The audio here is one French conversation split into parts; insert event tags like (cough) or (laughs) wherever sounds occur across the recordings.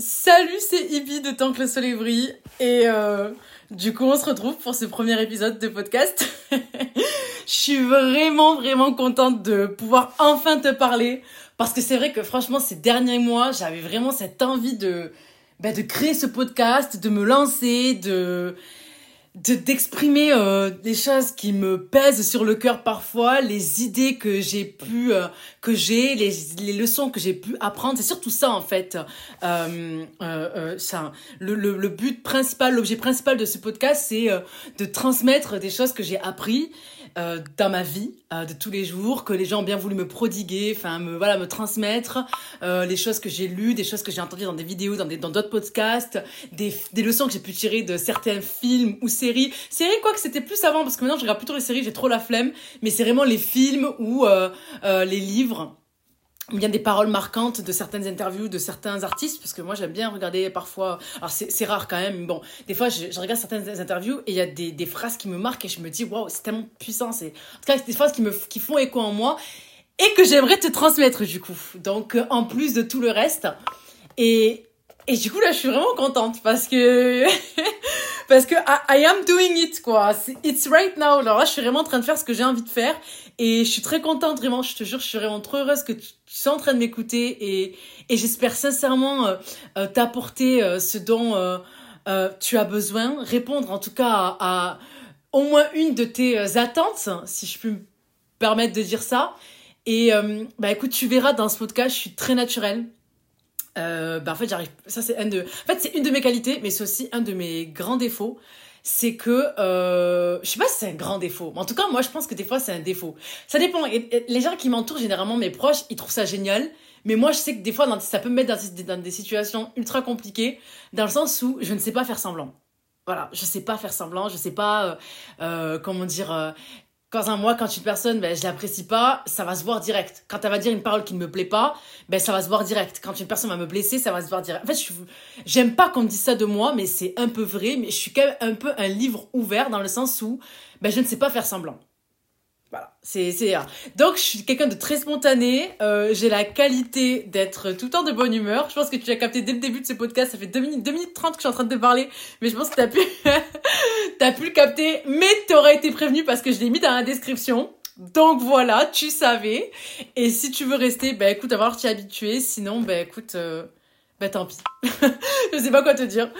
Salut, c'est Ibi de Tant que le soleil brille. Et euh, du coup, on se retrouve pour ce premier épisode de podcast. (laughs) Je suis vraiment, vraiment contente de pouvoir enfin te parler. Parce que c'est vrai que franchement, ces derniers mois, j'avais vraiment cette envie de, bah, de créer ce podcast, de me lancer, de de d'exprimer euh, des choses qui me pèsent sur le cœur parfois, les idées que j'ai pu euh, que j'ai, les, les leçons que j'ai pu apprendre, c'est surtout ça en fait. Euh, euh, euh ça, le, le, le but principal, l'objet principal de ce podcast, c'est de transmettre des choses que j'ai appris euh, dans ma vie euh, de tous les jours, que les gens ont bien voulu me prodiguer, enfin me voilà me transmettre euh, les choses que j'ai lues, des choses que j'ai entendues dans des vidéos, dans des dans d'autres podcasts, des, des leçons que j'ai pu tirer de certains films ou séries. Séries quoi que c'était plus avant parce que maintenant je regarde plutôt les séries, j'ai trop la flemme, mais c'est vraiment les films ou les livres a des paroles marquantes de certaines interviews de certains artistes parce que moi j'aime bien regarder parfois alors c'est rare quand même bon des fois je, regarde certaines interviews et il y a des, des phrases qui me marquent et je me dis waouh c'est tellement puissant c'est en tout cas c'est des phrases qui me qui font écho en moi et que j'aimerais te transmettre du coup. Donc euh, en plus de tout le reste et et du coup là je suis vraiment contente parce que (laughs) parce que I, I, am doing it quoi. It's right now. Alors là je suis vraiment en train de faire ce que j'ai envie de faire et je suis très contente, vraiment, je te jure, je suis vraiment trop heureuse que tu, sois en train de m'écouter et, et j'espère sincèrement euh, euh, t'apporter euh, ce dont tu as besoin, répondre en tout cas à, au moins une de tes attentes, si je peux me permettre de dire ça. Et bah écoute, tu verras dans ce podcast, je suis très naturelle. bah en fait, j'arrive. Ça, c'est de. En fait, c'est une de mes qualités, mais c'est aussi un de mes grands défauts c'est que euh, je sais pas si c'est un grand défaut mais en tout cas moi je pense que des fois c'est un défaut. Ça dépend. Les gens qui m'entourent généralement mes proches ils trouvent ça génial. Mais moi je sais que des fois ça peut me mettre dans, des situations ultra compliquées dans le sens où je ne sais pas faire semblant. Voilà. Je sais pas faire semblant. Je sais pas euh, euh, comment dire quand un moi, quand une personne, ben, je l'apprécie pas, ça va se voir direct. Quand elle va dire une parole qui ne me plaît pas, ben, ça va se voir direct. Quand une personne va me blesser, ça va se voir direct. En fait, je j'aime pas qu'on me dise ça de moi, mais c'est un peu vrai, mais je suis quand même un peu un livre ouvert dans le sens où, ben, je ne sais pas faire semblant. Voilà, c'est c'est donc je suis quelqu'un de très spontané. Euh, j'ai la qualité d'être tout le temps de bonne humeur. Je pense que tu as capté dès le début de ce podcast. Ça fait 2 minutes 2 minutes 30 que je suis en train de te parler, mais je pense que t'as pu (laughs) t'as pu le capter. Mais t'aurais été prévenu parce que je l'ai mis dans la description. Donc voilà, tu savais. Et si tu veux rester, bah écoute, avoir t'y habitué. Sinon, bah écoute, euh, bah tant pis. (laughs) je sais pas quoi te dire.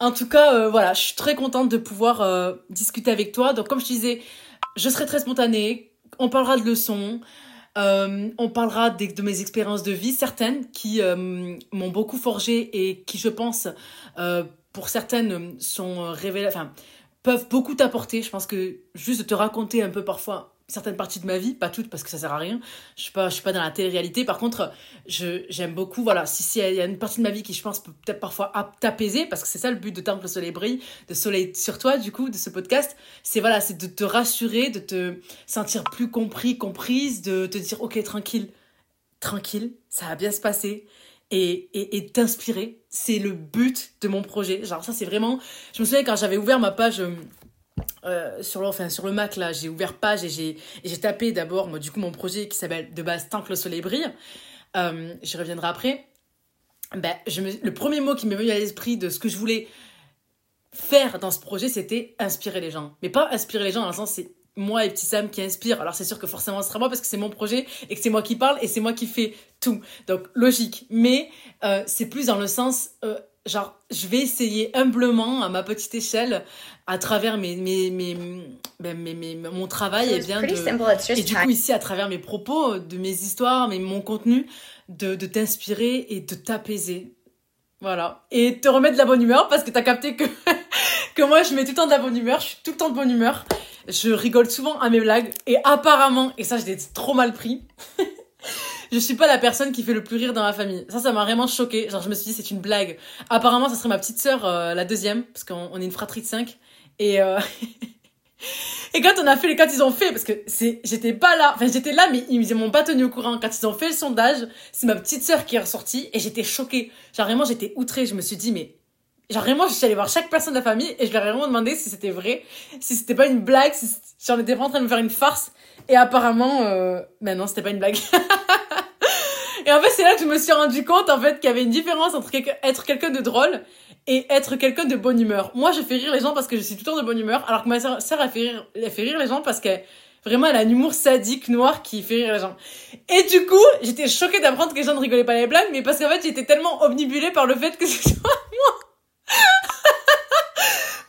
En tout cas, euh, voilà, je suis très contente de pouvoir euh, discuter avec toi. Donc comme je disais je serai très spontanée. On parlera de leçons. Euh, on parlera de, mes expériences de vie, certaines qui euh, m'ont beaucoup forgé et qui, je pense, euh, pour certaines, sont révélées, enfin, peuvent beaucoup t'apporter. Je pense que juste de te raconter un peu parfois certaines parties de ma vie, pas toutes parce que ça sert à rien. Je suis pas, je suis pas dans la télé-réalité. Par contre, je, j'aime beaucoup, voilà, si, si il y a une partie de ma vie qui, je pense, peut peut-être parfois t'apaiser, parce que c'est ça le but de Temple le Soleil brille, de soleil sur toi, du coup, de ce podcast. C'est, voilà, c'est de te rassurer, de te sentir plus compris, comprise, de te dire, ok, tranquille, tranquille, ça va bien se passer. Et, et, et t'inspirer, c'est le but de mon projet. Genre, ça, c'est vraiment, je me souviens quand j'avais ouvert ma page, euh, sur, le, enfin, sur le Mac, là, j'ai ouvert page et j'ai, j'ai tapé d'abord, du coup, mon projet qui s'appelle de base Tant que le soleil brille. Euh, j'y reviendrai après. Ben, je me, le premier mot qui m'est venu à l'esprit de ce que je voulais faire dans ce projet, c'était inspirer les gens. Mais pas inspirer les gens dans le sens, c'est moi et Petit Sam qui inspire. Alors c'est sûr que forcément ce sera moi parce que c'est mon projet et que c'est moi qui parle et c'est moi qui fais tout. Donc logique. Mais euh, c'est plus dans le sens, euh, genre, je vais essayer humblement, à ma petite échelle, à travers mes, mes, mes, ben, mes, mes mon travail, et eh bien, de, et du coup, ici, à travers mes propos, de mes histoires, mais mon contenu, de, de t'inspirer et de t'apaiser. Voilà. Et te remettre de la bonne humeur, parce que t'as capté que, (laughs) que moi, je mets tout le temps de la bonne humeur, je suis tout le temps de bonne humeur. Je rigole souvent à mes blagues, et apparemment, et ça, je l'ai trop mal pris, (laughs) je suis pas la personne qui fait le plus rire dans ma famille. Ça, ça m'a vraiment choqué. Genre, je me suis dit, c'est une blague. Apparemment, ça serait ma petite sœur, euh, la deuxième, parce qu'on on est une fratrie de cinq. Et, euh... (laughs) et quand on a fait, quand ils ont fait, parce que c'est, j'étais pas là, enfin, j'étais là, mais ils m'ont pas tenu au courant. Quand ils ont fait le sondage, c'est ma petite sœur qui est ressortie, et j'étais choquée. Genre, vraiment, j'étais outrée. Je me suis dit, mais, Genre vraiment, je suis allée voir chaque personne de la famille et je leur ai vraiment demandé si c'était vrai, si c'était pas une blague, si j'en étais pas en train de me faire une farce. Et apparemment, euh, ben non, c'était pas une blague. (laughs) Et en fait, c'est là que je me suis rendu compte, en fait, qu'il y avait une différence entre être quelqu'un de drôle et être quelqu'un de bonne humeur. Moi, je fais rire les gens parce que je suis tout le temps de bonne humeur, alors que ma sœur, elle fait rire, les gens parce qu'elle, vraiment, elle a un humour sadique, noir, qui fait rire les gens. Et du coup, j'étais choquée d'apprendre que les gens ne rigolaient pas les blagues, mais parce qu'en fait, j'étais tellement omnibulée par le fait que ce soit (laughs) moi.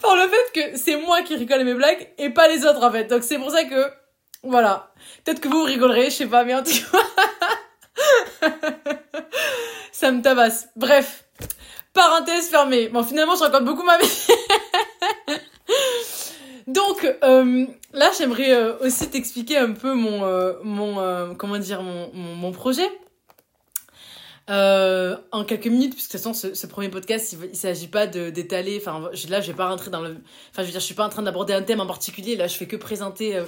par le fait que c'est moi qui rigole mes blagues et pas les autres, en fait. Donc, c'est pour ça que, voilà. Peut-être que vous rigolerez, je sais pas, mais en tout cas, (laughs) (laughs) ça me tabasse. Bref. Parenthèse fermée. Bon, finalement, je raconte beaucoup ma vie. (laughs) Donc, euh, là, j'aimerais euh, aussi t'expliquer un peu mon, euh, mon comment dire, mon, mon, projet. en quelques minutes, puisque de toute façon, ce, premier podcast, il, ne s'agit pas de d'étaler. Enfin, là, je vais pas rentrer dans le. Enfin, je veux dire, je suis pas en train d'aborder un thème en particulier. Là, je fais que présenter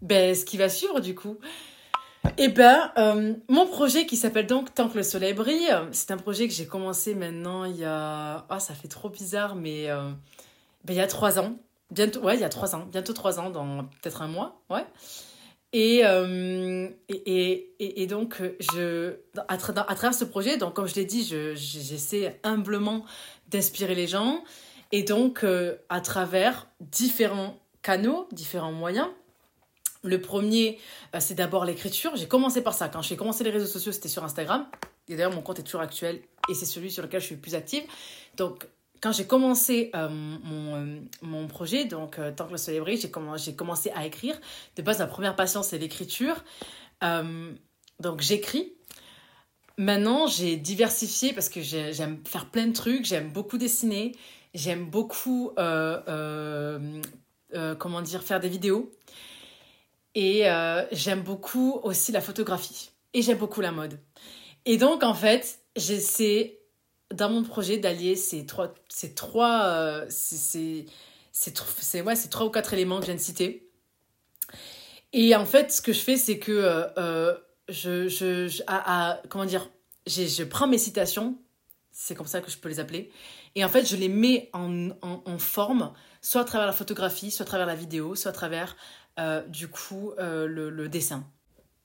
ben, ce qui va suivre, du coup. Eh ben, euh, mon projet qui s'appelle donc Tant que le soleil brille, c'est un projet que j'ai commencé maintenant il y a... Ah, ça fait trop bizarre, mais euh, ben, il y a trois ans. Bientôt, ouais, il y a trois ans. Bientôt trois ans, dans peut-être un mois, ouais. Et, euh, et, et, et, donc, je, à, à, travers ce projet, donc comme je l'ai dit, j'essaie humblement d'inspirer les gens. Et donc, à travers différents canaux, différents moyens, le premier, euh, c'est d'abord l'écriture. J'ai commencé par ça. Quand j'ai commencé les réseaux sociaux, c'était sur Instagram. Et d'ailleurs, mon compte est toujours actuel et c'est celui sur lequel je suis plus active. Donc, quand j'ai commencé euh, mon, euh, mon, projet, donc Tant que le soleil brille, j'ai commencé à écrire. De base, ma première passion, c'est l'écriture. donc, j'écris. Maintenant, j'ai diversifié parce que j'aime faire plein de trucs. J'aime beaucoup dessiner. J'aime beaucoup, comment dire, faire des vidéos. Et euh, j'aime beaucoup aussi la photographie. Et j'aime beaucoup la mode. Et donc, en fait, j'essaie, dans mon projet, d'allier ces trois... Ces trois euh, c'est, c'est, ouais, ces trois ou quatre éléments que je viens de citer. Et en fait, ce que je fais, c'est que euh, je... je, à, comment dire Je prends mes citations, c'est comme ça que je peux les appeler, et en fait, je les mets en, en forme, soit à travers la photographie, soit à travers la vidéo, soit à travers euh, du coup euh, le, dessin.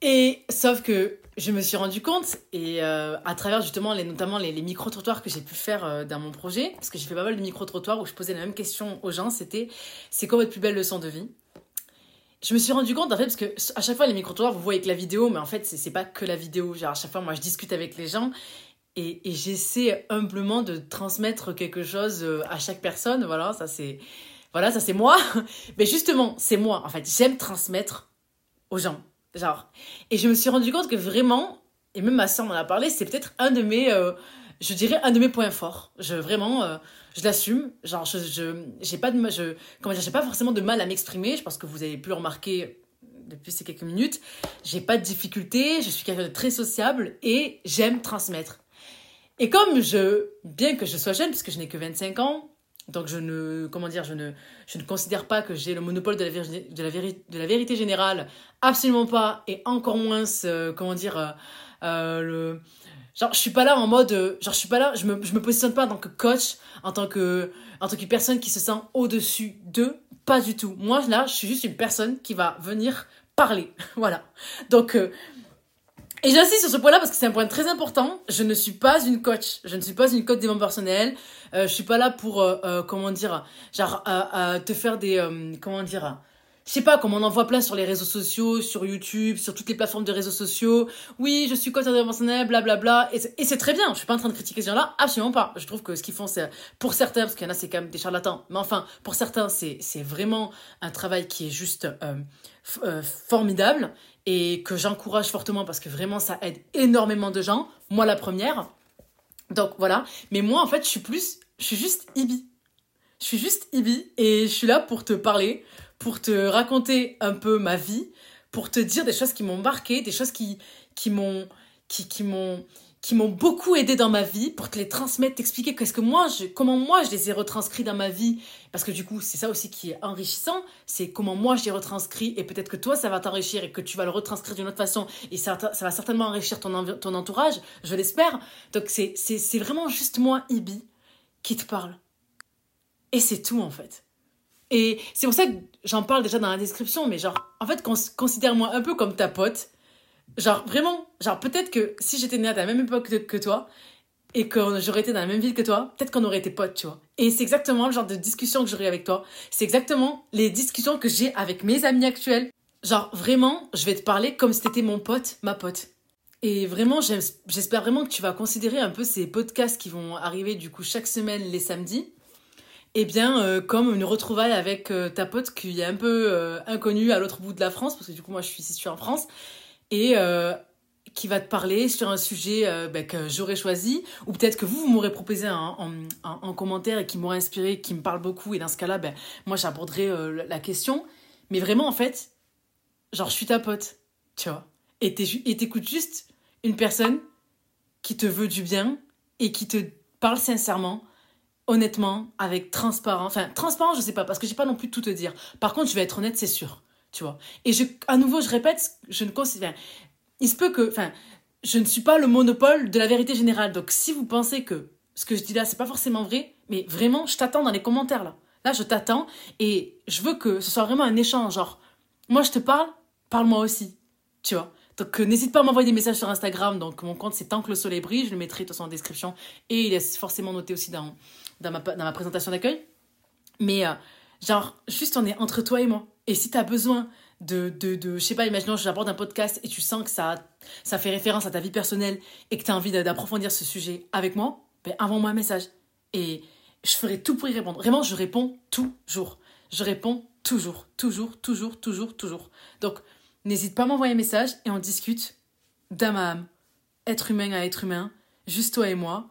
Et sauf que je me suis rendu compte, et euh, à travers justement les, notamment les, micro-trottoirs que j'ai pu faire dans mon projet, parce que j'ai fait pas mal de micro-trottoirs où je posais la même question aux gens, c'était c'est quoi votre plus belle leçon de vie? Je me suis rendu compte en fait parce que à chaque fois les micro-trottoirs vous voyez avec la vidéo mais en fait c'est pas que la vidéo genre à chaque fois moi je discute avec les gens et, et j'essaie humblement de transmettre quelque chose à chaque personne voilà ça c'est voilà, ça c'est moi. (laughs) Mais justement, c'est moi. En fait, j'aime transmettre aux gens. Genre. Et je me suis rendu compte que vraiment, et même ma soeur m'en a parlé, c'est peut-être un de mes, euh, je dirais, un de mes points forts. Je, vraiment, euh, je l'assume. Genre, je, je, j'ai pas de, je, comment dire, j'ai pas forcément de mal à m'exprimer. Je pense que vous avez pu le remarquer depuis ces quelques minutes. J'ai pas de difficulté. Je suis quelqu'un de très sociable et j'aime transmettre. Et comme je, bien que je sois jeune, puisque je n'ai que 25 ans, donc je ne, comment dire, je ne, je ne considère pas que j'ai le monopole de la, la de la vérité générale, absolument pas, et encore moins, euh, comment dire, euh, euh, le, genre je suis pas là en mode, genre je suis pas là, je me, je me positionne pas en tant que coach, en tant que, en tant que personne qui se sent au-dessus d'eux, pas du tout. Moi là, je suis juste une personne qui va venir parler, (laughs) voilà. Donc et j'insiste sur ce point-là parce que c'est un point très important. Je ne suis pas une coach. Je ne suis pas une coach développement personnel. Euh, je suis pas là pour, euh, euh, comment dire, genre, euh, te faire des, euh, comment dire, je sais pas, comme on en voit plein sur les réseaux sociaux, sur YouTube, sur toutes les plateformes de réseaux sociaux. Oui, je suis coach blablabla. Et c'est très bien. Je suis pas en train de critiquer ces gens-là. Absolument pas. Je trouve que ce qu'ils font, c'est, pour certains, parce qu'il y en a, c'est quand même des charlatans. Mais enfin, pour certains, c'est, c'est vraiment un travail qui est juste, formidable et que j'encourage fortement parce que vraiment ça aide énormément de gens, moi la première. Donc voilà, mais moi en fait je suis plus, je suis juste Ibi. Je suis juste Ibi et je suis là pour te parler, pour te raconter un peu ma vie, pour te dire des choses qui m'ont marqué, des choses qui, qui m'ont qui m'ont qui m'ont beaucoup aidé dans ma vie pour te les transmettre, t'expliquer qu'est-ce que moi, je, comment moi je les ai retranscrits dans ma vie. Parce que du coup, c'est ça aussi qui est enrichissant, c'est comment moi je les retranscris et peut-être que toi ça va t'enrichir et que tu vas le retranscrire d'une autre façon et ça, va certainement enrichir ton, ton entourage, je l'espère. Donc c'est, c'est, c'est vraiment juste moi, Ibi, qui te parle. Et c'est tout en fait. Et c'est pour ça que j'en parle déjà dans la description, mais genre, en fait, considère-moi un peu comme ta pote Genre, vraiment, genre, peut-être que si j'étais née à la même époque que, toi, et que j'aurais été dans la même ville que toi, peut-être qu'on aurait été potes, tu vois. Et c'est exactement le genre de discussion que j'aurais avec toi. C'est exactement les discussions que j'ai avec mes amis actuels. Genre, vraiment, je vais te parler comme si t'étais mon pote, ma pote. Et vraiment, j'espère vraiment que tu vas considérer un peu ces podcasts qui vont arriver du coup chaque semaine les samedis. Eh bien, euh, comme une retrouvaille avec euh, ta pote qui est un peu euh, inconnue à l'autre bout de la France, parce que du coup, moi, je suis située en France, et qui va te parler sur un sujet ben, que j'aurais choisi, ou peut-être que vous, vous m'aurez proposé en, en, commentaire et qui m'aurait inspiré, qui me parle beaucoup, et dans ce cas-là, ben, moi, j'aborderai la question. Mais vraiment, en fait, genre, je suis ta pote, tu vois. Et t'écoutes juste une personne qui te veut du bien et qui te parle sincèrement, honnêtement, avec transparent. Enfin, transparent, je sais pas, parce que j'ai pas non plus tout te dire. Par contre, je vais être honnête, c'est sûr. Tu vois. Et je, à nouveau, je répète, je ne considère. Il se peut que. Enfin, je ne suis pas le monopole de la vérité générale. Donc, si vous pensez que ce que je dis là, c'est pas forcément vrai, mais vraiment, je t'attends dans les commentaires là. Là, je t'attends et je veux que ce soit vraiment un échange. Genre, moi, je te parle, parle-moi aussi. Tu vois. Donc euh, n'hésite pas à m'envoyer des messages sur Instagram. Donc mon compte c'est Tant que le soleil brille. Je le mettrai de toute façon en description. Et il est forcément noté aussi dans, dans, ma, dans ma présentation d'accueil. Mais euh, genre, juste on est entre toi et moi. Et si tu as besoin de, de, de, je sais pas, imaginons j'aborde un podcast et tu sens que ça, ça fait référence à ta vie personnelle et que tu as envie d'approfondir ce sujet avec moi, ben envoie-moi un message. Et je ferai tout pour y répondre. Vraiment, je réponds toujours. Je réponds toujours, toujours, toujours, toujours, toujours. Donc, N'hésite pas à m'envoyer un message et on discute d'âme à âme, être humain à être humain, juste toi et moi.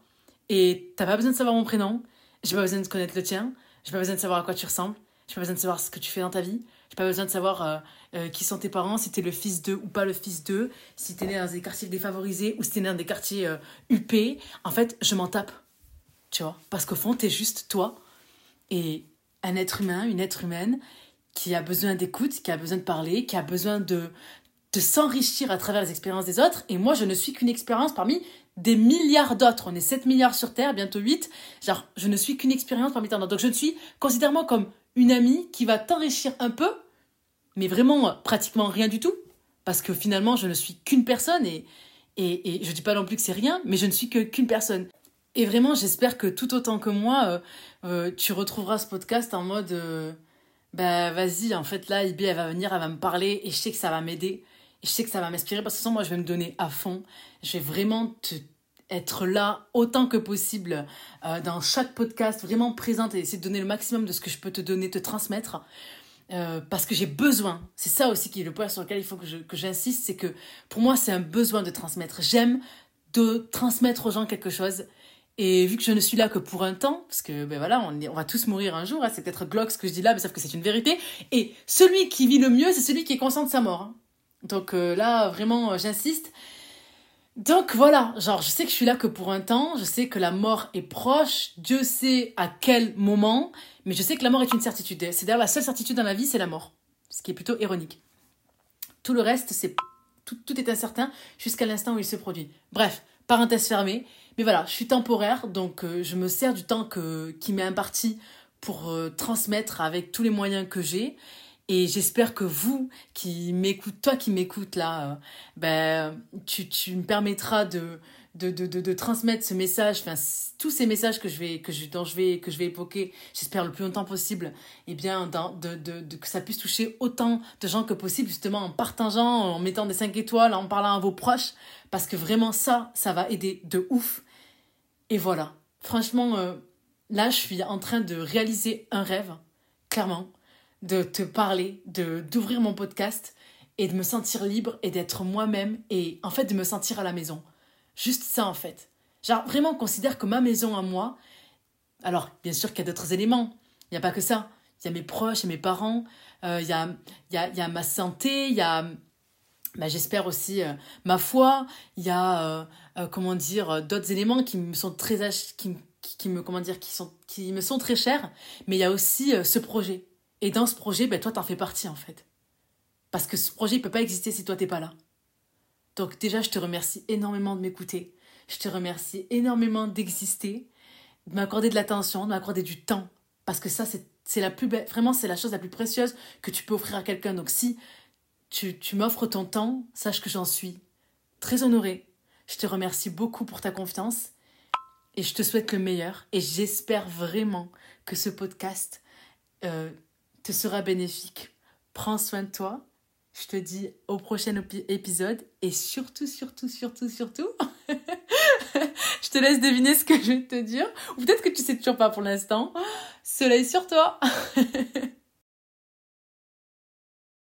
Et t'as pas besoin de savoir mon prénom, j'ai pas besoin de connaître le tien, j'ai pas besoin de savoir à quoi tu ressembles, j'ai pas besoin de savoir ce que tu fais dans ta vie, j'ai pas besoin de savoir euh, euh, qui sont tes parents, si t'es le fils d'eux ou pas le fils d'eux, si t'es né dans des quartiers défavorisés ou si t'es né dans des quartiers euh, huppés. En fait, je m'en tape, tu vois, parce qu'au fond, t'es juste toi et un être humain, une être humaine qui a besoin d'écoute, qui a besoin de parler, qui a besoin de, de s'enrichir à travers les expériences des autres. Et moi, je ne suis qu'une expérience parmi des milliards d'autres. On est 7 milliards sur Terre, bientôt 8. Genre, je ne suis qu'une expérience parmi tant d'autres. Donc, je ne suis, considère-moi comme une amie qui va t'enrichir un peu, mais vraiment pratiquement rien du tout. Parce que finalement, je ne suis qu'une personne et, et, et je dis pas non plus que c'est rien, mais je ne suis que qu'une personne. Et vraiment, j'espère que tout autant que moi, euh, euh, tu retrouveras ce podcast en mode... Euh, ben vas-y, en fait là, Ibi, elle va venir, elle va me parler et je sais que ça va m'aider. Et je sais que ça va m'inspirer parce que sinon, moi, je vais me donner à fond. Je vais vraiment te, être là autant que possible euh, dans chaque podcast, vraiment présente et essayer de donner le maximum de ce que je peux te donner, te transmettre. Euh, parce que j'ai besoin. C'est ça aussi qui est le point sur lequel il faut que j'insiste, c'est que pour moi, c'est un besoin de transmettre. J'aime de transmettre aux gens quelque chose. Et vu que je ne suis là que pour un temps, parce que ben voilà, on, va tous mourir un jour, hein, c'est peut-être Glock ce que je dis là, mais sauf que c'est une vérité. Et celui qui vit le mieux, c'est celui qui est conscient de sa mort. Donc euh, là, vraiment, j'insiste. Donc voilà, genre je sais que je suis là que pour un temps, je sais que la mort est proche, Dieu sait à quel moment, mais je sais que la mort est une certitude. C'est d'ailleurs la seule certitude dans la vie, c'est la mort. Ce qui est plutôt ironique. Tout le reste, c'est tout, est incertain jusqu'à l'instant où il se produit. Bref, parenthèse fermée. Mais voilà, je suis temporaire, donc euh, je me sers du temps que, qui m'est imparti pour euh, transmettre avec tous les moyens que j'ai. Et j'espère que vous qui m'écoutez, toi qui m'écoutes là, euh, ben, tu, tu me permettras de, de, de, de, transmettre ce message, tous ces messages que je vais, que je, dont je vais, que je vais évoquer, j'espère le plus longtemps possible, et eh bien, de, de, que ça puisse toucher autant de gens que possible, justement, en partageant, en mettant des 5 étoiles, en parlant à vos proches, parce que vraiment, ça, ça va aider de ouf. Et voilà. Franchement, euh, là, je suis en train de réaliser un rêve, clairement, de te parler, de d'ouvrir mon podcast et de me sentir libre et d'être moi-même et en fait de me sentir à la maison. Juste ça en fait. Genre vraiment considère que ma maison à moi. Alors bien sûr qu'il y a d'autres éléments. Il n'y a pas que ça. Il y a mes proches, il y a mes parents, euh, il, y a, il, y a, il y a ma santé, il y a bah, j'espère aussi euh, ma foi, il y a euh, comment dire d'autres éléments qui me sont très me comment dire qui sont qui me sont très chers, mais il y a aussi ce projet. Et dans ce projet, ben toi t'en fais partie en fait. Parce que ce projet il peut pas exister si toi t'es pas là. Donc déjà, je te remercie énormément de m'écouter. Je te remercie énormément d'exister, de m'accorder de l'attention, de m'accorder du temps. Parce que ça, c'est la plus vraiment, c'est la chose la plus précieuse que tu peux offrir à quelqu'un. Donc si tu, tu m'offres ton temps, sache que j'en suis très honorée. Je te remercie beaucoup pour ta confiance et je te souhaite le meilleur et j'espère vraiment que ce podcast euh, te sera bénéfique. Prends soin de toi. Je te dis au prochain épisode et surtout, surtout, surtout, surtout, (laughs) je te laisse deviner ce que je vais te dire. Ou peut-être que tu sais toujours pas pour l'instant. Soleil sur toi (laughs)